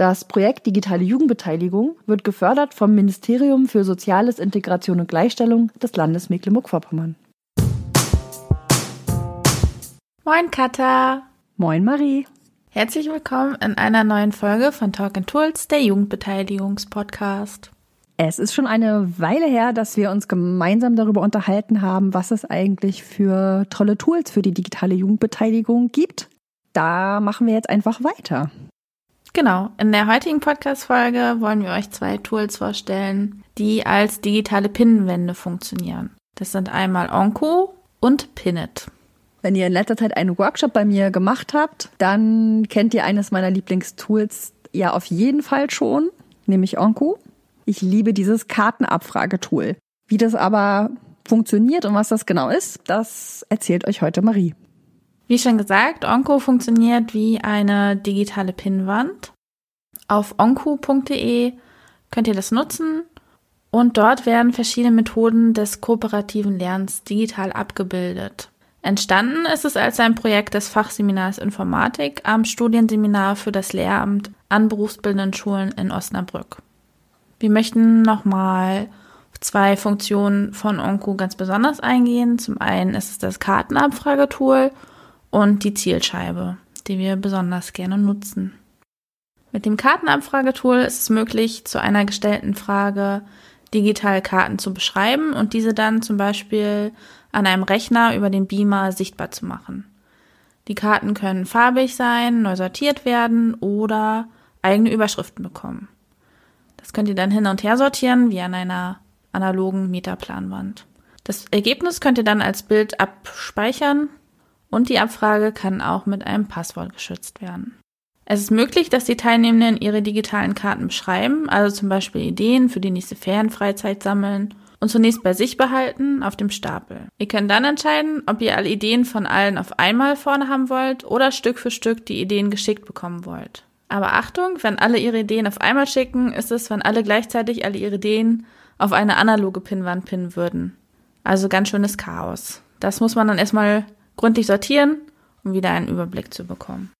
Das Projekt Digitale Jugendbeteiligung wird gefördert vom Ministerium für Soziales, Integration und Gleichstellung des Landes Mecklenburg-Vorpommern. Moin Katha. Moin Marie. Herzlich willkommen in einer neuen Folge von Talk and Tools, der Jugendbeteiligungspodcast. Es ist schon eine Weile her, dass wir uns gemeinsam darüber unterhalten haben, was es eigentlich für tolle Tools für die digitale Jugendbeteiligung gibt. Da machen wir jetzt einfach weiter. Genau, in der heutigen Podcast-Folge wollen wir euch zwei Tools vorstellen, die als digitale Pinnenwände funktionieren. Das sind einmal Onco und Pinit. Wenn ihr in letzter Zeit einen Workshop bei mir gemacht habt, dann kennt ihr eines meiner Lieblingstools ja auf jeden Fall schon, nämlich Onco. Ich liebe dieses Kartenabfragetool. Wie das aber funktioniert und was das genau ist, das erzählt euch heute Marie. Wie schon gesagt, Onco funktioniert wie eine digitale Pinnwand. Auf onco.de könnt ihr das nutzen und dort werden verschiedene Methoden des kooperativen Lernens digital abgebildet. Entstanden ist es als ein Projekt des Fachseminars Informatik am Studienseminar für das Lehramt an berufsbildenden Schulen in Osnabrück. Wir möchten nochmal zwei Funktionen von Onco ganz besonders eingehen. Zum einen ist es das Kartenabfragetool und die Zielscheibe, die wir besonders gerne nutzen. Mit dem Kartenabfragetool ist es möglich, zu einer gestellten Frage digital Karten zu beschreiben und diese dann zum Beispiel an einem Rechner über den Beamer sichtbar zu machen. Die Karten können farbig sein, neu sortiert werden oder eigene Überschriften bekommen. Das könnt ihr dann hin und her sortieren, wie an einer analogen Metaplanwand. Das Ergebnis könnt ihr dann als Bild abspeichern und die Abfrage kann auch mit einem Passwort geschützt werden. Es ist möglich, dass die Teilnehmenden ihre digitalen Karten beschreiben, also zum Beispiel Ideen für die nächste Ferienfreizeit sammeln und zunächst bei sich behalten auf dem Stapel. Ihr könnt dann entscheiden, ob ihr alle Ideen von allen auf einmal vorne haben wollt oder Stück für Stück die Ideen geschickt bekommen wollt. Aber Achtung, wenn alle ihre Ideen auf einmal schicken, ist es, wenn alle gleichzeitig alle ihre Ideen auf eine analoge Pinnwand pinnen würden. Also ganz schönes Chaos. Das muss man dann erstmal gründlich sortieren, um wieder einen Überblick zu bekommen.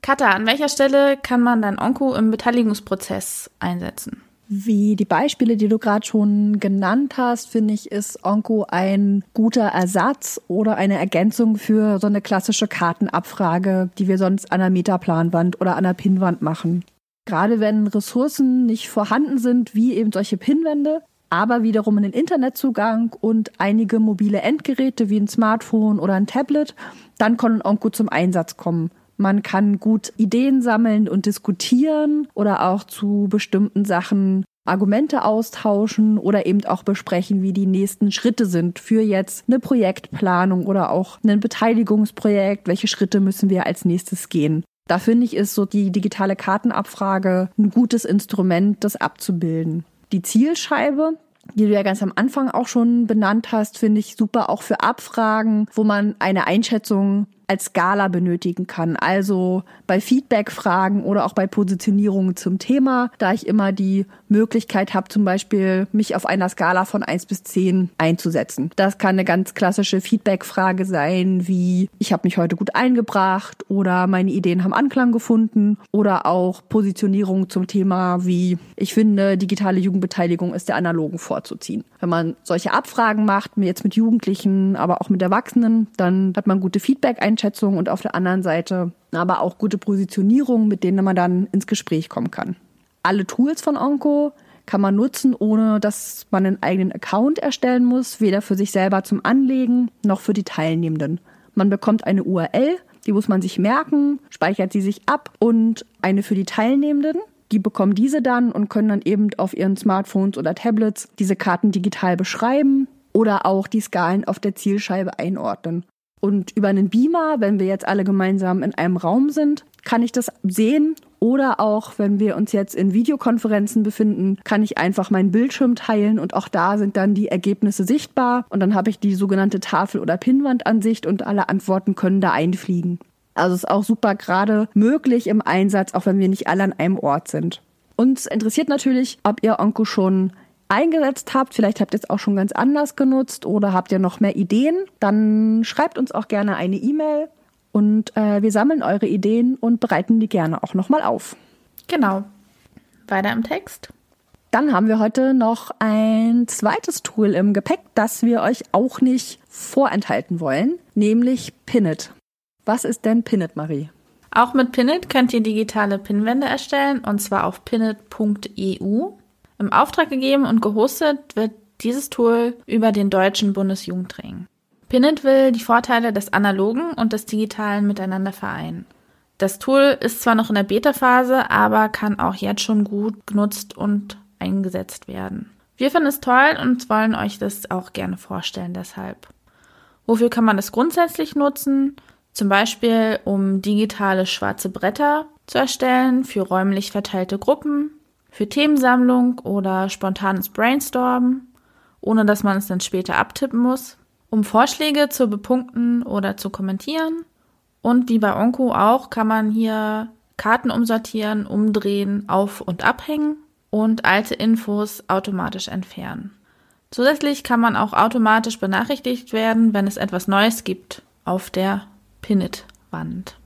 Katha, an welcher Stelle kann man dann Onko im Beteiligungsprozess einsetzen? Wie die Beispiele, die du gerade schon genannt hast, finde ich, ist Onko ein guter Ersatz oder eine Ergänzung für so eine klassische Kartenabfrage, die wir sonst an einer Metaplanwand oder an einer Pinnwand machen. Gerade wenn Ressourcen nicht vorhanden sind, wie eben solche Pinwände, aber wiederum einen Internetzugang und einige mobile Endgeräte wie ein Smartphone oder ein Tablet, dann kann Onko zum Einsatz kommen. Man kann gut Ideen sammeln und diskutieren oder auch zu bestimmten Sachen Argumente austauschen oder eben auch besprechen, wie die nächsten Schritte sind für jetzt eine Projektplanung oder auch ein Beteiligungsprojekt. Welche Schritte müssen wir als nächstes gehen? Da finde ich, ist so die digitale Kartenabfrage ein gutes Instrument, das abzubilden. Die Zielscheibe, die du ja ganz am Anfang auch schon benannt hast, finde ich super auch für Abfragen, wo man eine Einschätzung als Skala benötigen kann. Also bei Feedback-Fragen oder auch bei Positionierungen zum Thema, da ich immer die Möglichkeit habe, zum Beispiel mich auf einer Skala von 1 bis 10 einzusetzen. Das kann eine ganz klassische Feedback-Frage sein, wie ich habe mich heute gut eingebracht oder meine Ideen haben Anklang gefunden oder auch Positionierung zum Thema wie ich finde, digitale Jugendbeteiligung ist der analogen vorzuziehen. Wenn man solche Abfragen macht, jetzt mit Jugendlichen, aber auch mit Erwachsenen, dann hat man gute Feedback-Einschätzungen Einschätzung und auf der anderen Seite aber auch gute Positionierung, mit denen man dann ins Gespräch kommen kann. Alle Tools von Onco kann man nutzen, ohne dass man einen eigenen Account erstellen muss, weder für sich selber zum Anlegen noch für die Teilnehmenden. Man bekommt eine URL, die muss man sich merken, speichert sie sich ab und eine für die Teilnehmenden. Die bekommen diese dann und können dann eben auf ihren Smartphones oder Tablets diese Karten digital beschreiben oder auch die Skalen auf der Zielscheibe einordnen. Und über einen Beamer, wenn wir jetzt alle gemeinsam in einem Raum sind, kann ich das sehen Oder auch, wenn wir uns jetzt in Videokonferenzen befinden, kann ich einfach meinen Bildschirm teilen und auch da sind dann die Ergebnisse sichtbar. Und dann habe ich die sogenannte Tafel- oder Pinnwandansicht und alle Antworten können da einfliegen. Also ist auch super gerade möglich im Einsatz, auch wenn wir nicht alle an einem Ort sind. Uns interessiert natürlich, ob ihr Onko schon eingesetzt habt. Vielleicht habt ihr es auch schon ganz anders genutzt oder habt ihr noch mehr Ideen. Dann schreibt uns auch gerne eine E-Mail und äh, wir sammeln eure Ideen und bereiten die gerne auch nochmal auf. Genau. Weiter im Text. Dann haben wir heute noch ein zweites Tool im Gepäck, das wir euch auch nicht vorenthalten wollen, nämlich Pinit. Was ist denn Pinit, Marie? Auch mit Pinit könnt ihr digitale Pinwände erstellen und zwar auf pinit.eu. Im Auftrag gegeben und gehostet wird dieses Tool über den Deutschen Bundesjugendring. Pinit will die Vorteile des analogen und des digitalen miteinander vereinen. Das Tool ist zwar noch in der Beta-Phase, aber kann auch jetzt schon gut genutzt und eingesetzt werden. Wir finden es toll und wollen euch das auch gerne vorstellen deshalb. Wofür kann man das grundsätzlich nutzen? Zum Beispiel, um digitale schwarze Bretter zu erstellen für räumlich verteilte Gruppen, für Themensammlung oder spontanes Brainstormen, ohne dass man es dann später abtippen muss um Vorschläge zu bepunkten oder zu kommentieren. Und wie bei Onko auch kann man hier Karten umsortieren, umdrehen, auf- und abhängen und alte Infos automatisch entfernen. Zusätzlich kann man auch automatisch benachrichtigt werden, wenn es etwas Neues gibt auf der Pinit-Wand.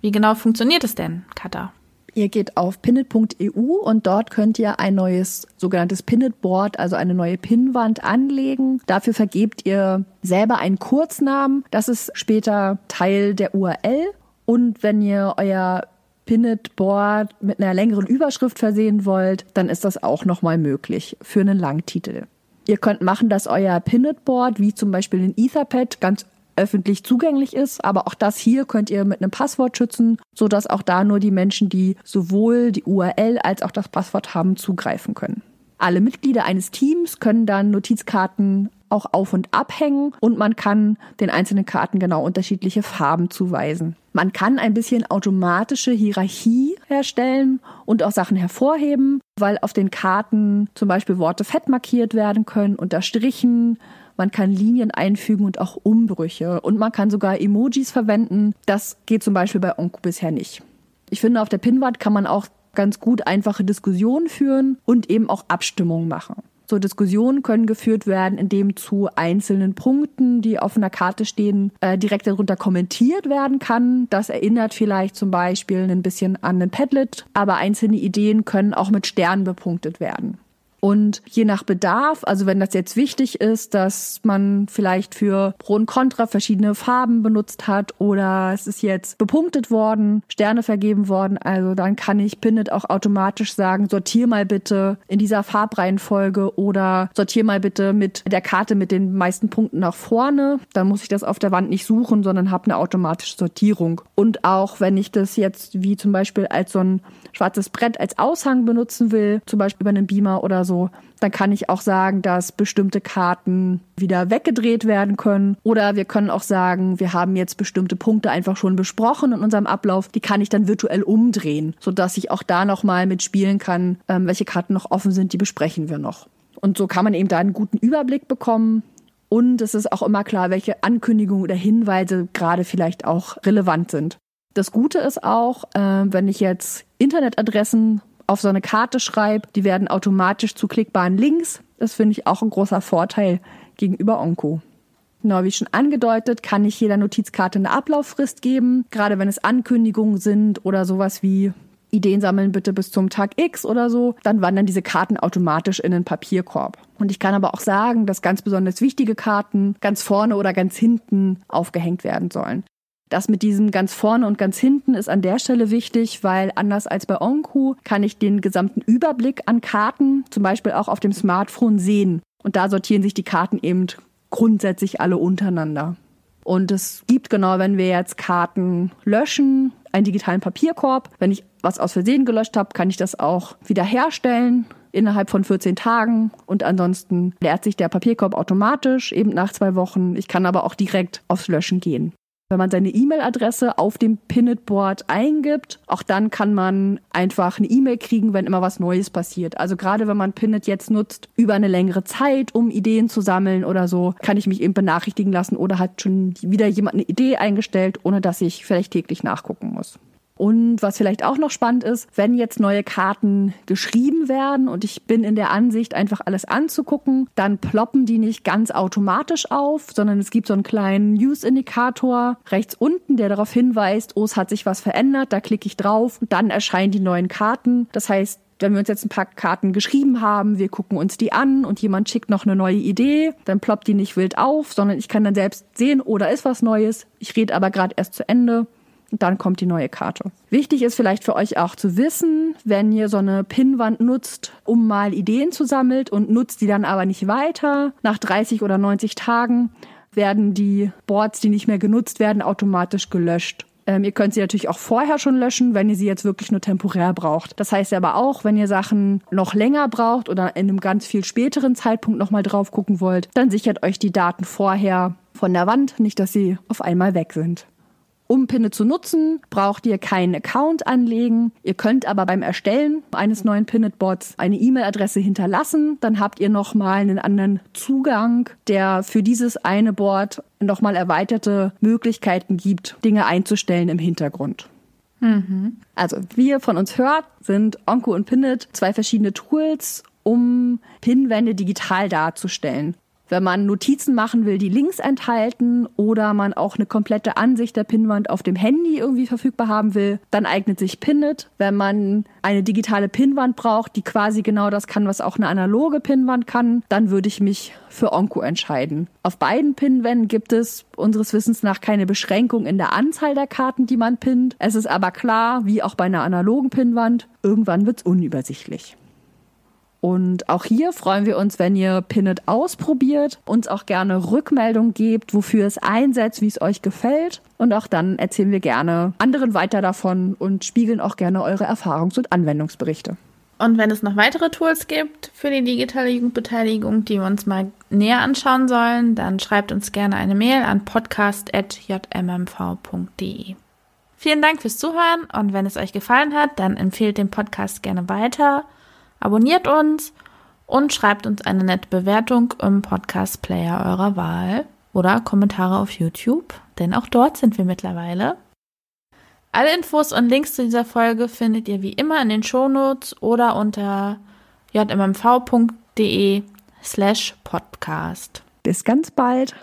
Wie genau funktioniert es denn, Katha? Ihr geht auf pinit.eu und dort könnt ihr ein neues sogenanntes Pinit-Board, also eine neue Pinnwand anlegen. Dafür vergebt ihr selber einen Kurznamen. Das ist später Teil der URL. Und wenn ihr euer Pinit-Board mit einer längeren Überschrift versehen wollt, dann ist das auch nochmal möglich für einen Langtitel. Ihr könnt machen, dass euer Pinit-Board, wie zum Beispiel ein Etherpad, ganz öffentlich zugänglich ist. Aber auch das hier könnt ihr mit einem Passwort schützen, sodass auch da nur die Menschen, die sowohl die URL als auch das Passwort haben, zugreifen können. Alle Mitglieder eines Teams können dann Notizkarten auch auf und abhängen und man kann den einzelnen Karten genau unterschiedliche Farben zuweisen. Man kann ein bisschen automatische Hierarchie herstellen und auch Sachen hervorheben, weil auf den Karten zum Beispiel Worte fett markiert werden können, unterstrichen, man kann Linien einfügen und auch Umbrüche. Und man kann sogar Emojis verwenden. Das geht zum Beispiel bei Onko bisher nicht. Ich finde, auf der Pinwand kann man auch ganz gut einfache Diskussionen führen und eben auch Abstimmungen machen. So Diskussionen können geführt werden, indem zu einzelnen Punkten, die auf einer Karte stehen, äh, direkt darunter kommentiert werden kann. Das erinnert vielleicht zum Beispiel ein bisschen an ein Padlet, aber einzelne Ideen können auch mit Sternen bepunktet werden. Und je nach Bedarf, also wenn das jetzt wichtig ist, dass man vielleicht für Pro und Contra verschiedene Farben benutzt hat oder es ist jetzt bepunktet worden, Sterne vergeben worden, also dann kann ich Pinnet auch automatisch sagen, sortier mal bitte in dieser Farbreihenfolge oder sortier mal bitte mit der Karte mit den meisten Punkten nach vorne. Dann muss ich das auf der Wand nicht suchen, sondern habe eine automatische Sortierung. Und auch wenn ich das jetzt wie zum Beispiel als so ein schwarzes Brett als Aushang benutzen will, zum Beispiel über einen Beamer oder so, so, dann kann ich auch sagen, dass bestimmte Karten wieder weggedreht werden können. Oder wir können auch sagen, wir haben jetzt bestimmte Punkte einfach schon besprochen in unserem Ablauf. Die kann ich dann virtuell umdrehen, sodass ich auch da nochmal mitspielen kann, ähm, welche Karten noch offen sind, die besprechen wir noch. Und so kann man eben da einen guten Überblick bekommen. Und es ist auch immer klar, welche Ankündigungen oder Hinweise gerade vielleicht auch relevant sind. Das Gute ist auch, äh, wenn ich jetzt Internetadressen auf so eine Karte schreibe, die werden automatisch zu klickbaren Links. Das finde ich auch ein großer Vorteil gegenüber Onco. Genau, wie schon angedeutet, kann ich jeder Notizkarte eine Ablauffrist geben, gerade wenn es Ankündigungen sind oder sowas wie Ideen sammeln bitte bis zum Tag X oder so, dann wandern diese Karten automatisch in den Papierkorb. Und ich kann aber auch sagen, dass ganz besonders wichtige Karten ganz vorne oder ganz hinten aufgehängt werden sollen. Das mit diesem ganz vorne und ganz hinten ist an der Stelle wichtig, weil anders als bei Onku kann ich den gesamten Überblick an Karten zum Beispiel auch auf dem Smartphone sehen. Und da sortieren sich die Karten eben grundsätzlich alle untereinander. Und es gibt genau, wenn wir jetzt Karten löschen, einen digitalen Papierkorb. Wenn ich was aus Versehen gelöscht habe, kann ich das auch wiederherstellen innerhalb von 14 Tagen. Und ansonsten leert sich der Papierkorb automatisch, eben nach zwei Wochen. Ich kann aber auch direkt aufs Löschen gehen. Wenn man seine E-Mail-Adresse auf dem Pinit-Board eingibt. Auch dann kann man einfach eine E-Mail kriegen, wenn immer was Neues passiert. Also gerade wenn man Pinit jetzt nutzt über eine längere Zeit, um Ideen zu sammeln oder so, kann ich mich eben benachrichtigen lassen oder hat schon wieder jemand eine Idee eingestellt, ohne dass ich vielleicht täglich nachgucken muss. Und was vielleicht auch noch spannend ist, wenn jetzt neue Karten geschrieben werden und ich bin in der Ansicht, einfach alles anzugucken, dann ploppen die nicht ganz automatisch auf, sondern es gibt so einen kleinen News-Indikator rechts unten, der darauf hinweist, oh, es hat sich was verändert, da klicke ich drauf und dann erscheinen die neuen Karten. Das heißt, wenn wir uns jetzt ein paar Karten geschrieben haben, wir gucken uns die an und jemand schickt noch eine neue Idee, dann ploppt die nicht wild auf, sondern ich kann dann selbst sehen, oh, da ist was Neues. Ich rede aber gerade erst zu Ende dann kommt die neue Karte. Wichtig ist vielleicht für euch auch zu wissen, wenn ihr so eine Pinnwand nutzt, um mal Ideen zu sammeln und nutzt die dann aber nicht weiter, nach 30 oder 90 Tagen werden die Boards, die nicht mehr genutzt werden, automatisch gelöscht. Ähm, ihr könnt sie natürlich auch vorher schon löschen, wenn ihr sie jetzt wirklich nur temporär braucht. Das heißt aber auch, wenn ihr Sachen noch länger braucht oder in einem ganz viel späteren Zeitpunkt nochmal drauf gucken wollt, dann sichert euch die Daten vorher von der Wand, nicht dass sie auf einmal weg sind. Um Pinne zu nutzen, braucht ihr keinen Account anlegen. Ihr könnt aber beim Erstellen eines neuen Pinnet-Bots eine E-Mail-Adresse hinterlassen. Dann habt ihr nochmal einen anderen Zugang, der für dieses eine Board nochmal erweiterte Möglichkeiten gibt, Dinge einzustellen im Hintergrund. Mhm. Also, wie ihr von uns hört, sind Onco und Pinnet zwei verschiedene Tools, um Pinwände digital darzustellen wenn man Notizen machen will, die Links enthalten oder man auch eine komplette Ansicht der Pinnwand auf dem Handy irgendwie verfügbar haben will, dann eignet sich Pinnet. Wenn man eine digitale Pinnwand braucht, die quasi genau das kann, was auch eine analoge Pinnwand kann, dann würde ich mich für Onco entscheiden. Auf beiden Pinnwänden gibt es unseres Wissens nach keine Beschränkung in der Anzahl der Karten, die man pinnt. Es ist aber klar, wie auch bei einer analogen Pinnwand, irgendwann wird es unübersichtlich. Und auch hier freuen wir uns, wenn ihr Pinnet ausprobiert, uns auch gerne Rückmeldung gebt, wofür es einsetzt, wie es euch gefällt. Und auch dann erzählen wir gerne anderen weiter davon und spiegeln auch gerne eure Erfahrungs- und Anwendungsberichte. Und wenn es noch weitere Tools gibt für die digitale Jugendbeteiligung, die wir uns mal näher anschauen sollen, dann schreibt uns gerne eine Mail an podcast.jmmv.de. Vielen Dank fürs Zuhören und wenn es euch gefallen hat, dann empfehlt den Podcast gerne weiter Abonniert uns und schreibt uns eine nette Bewertung im Podcast-Player eurer Wahl oder Kommentare auf YouTube, denn auch dort sind wir mittlerweile. Alle Infos und Links zu dieser Folge findet ihr wie immer in den Shownotes oder unter jmmv.de slash podcast. Bis ganz bald.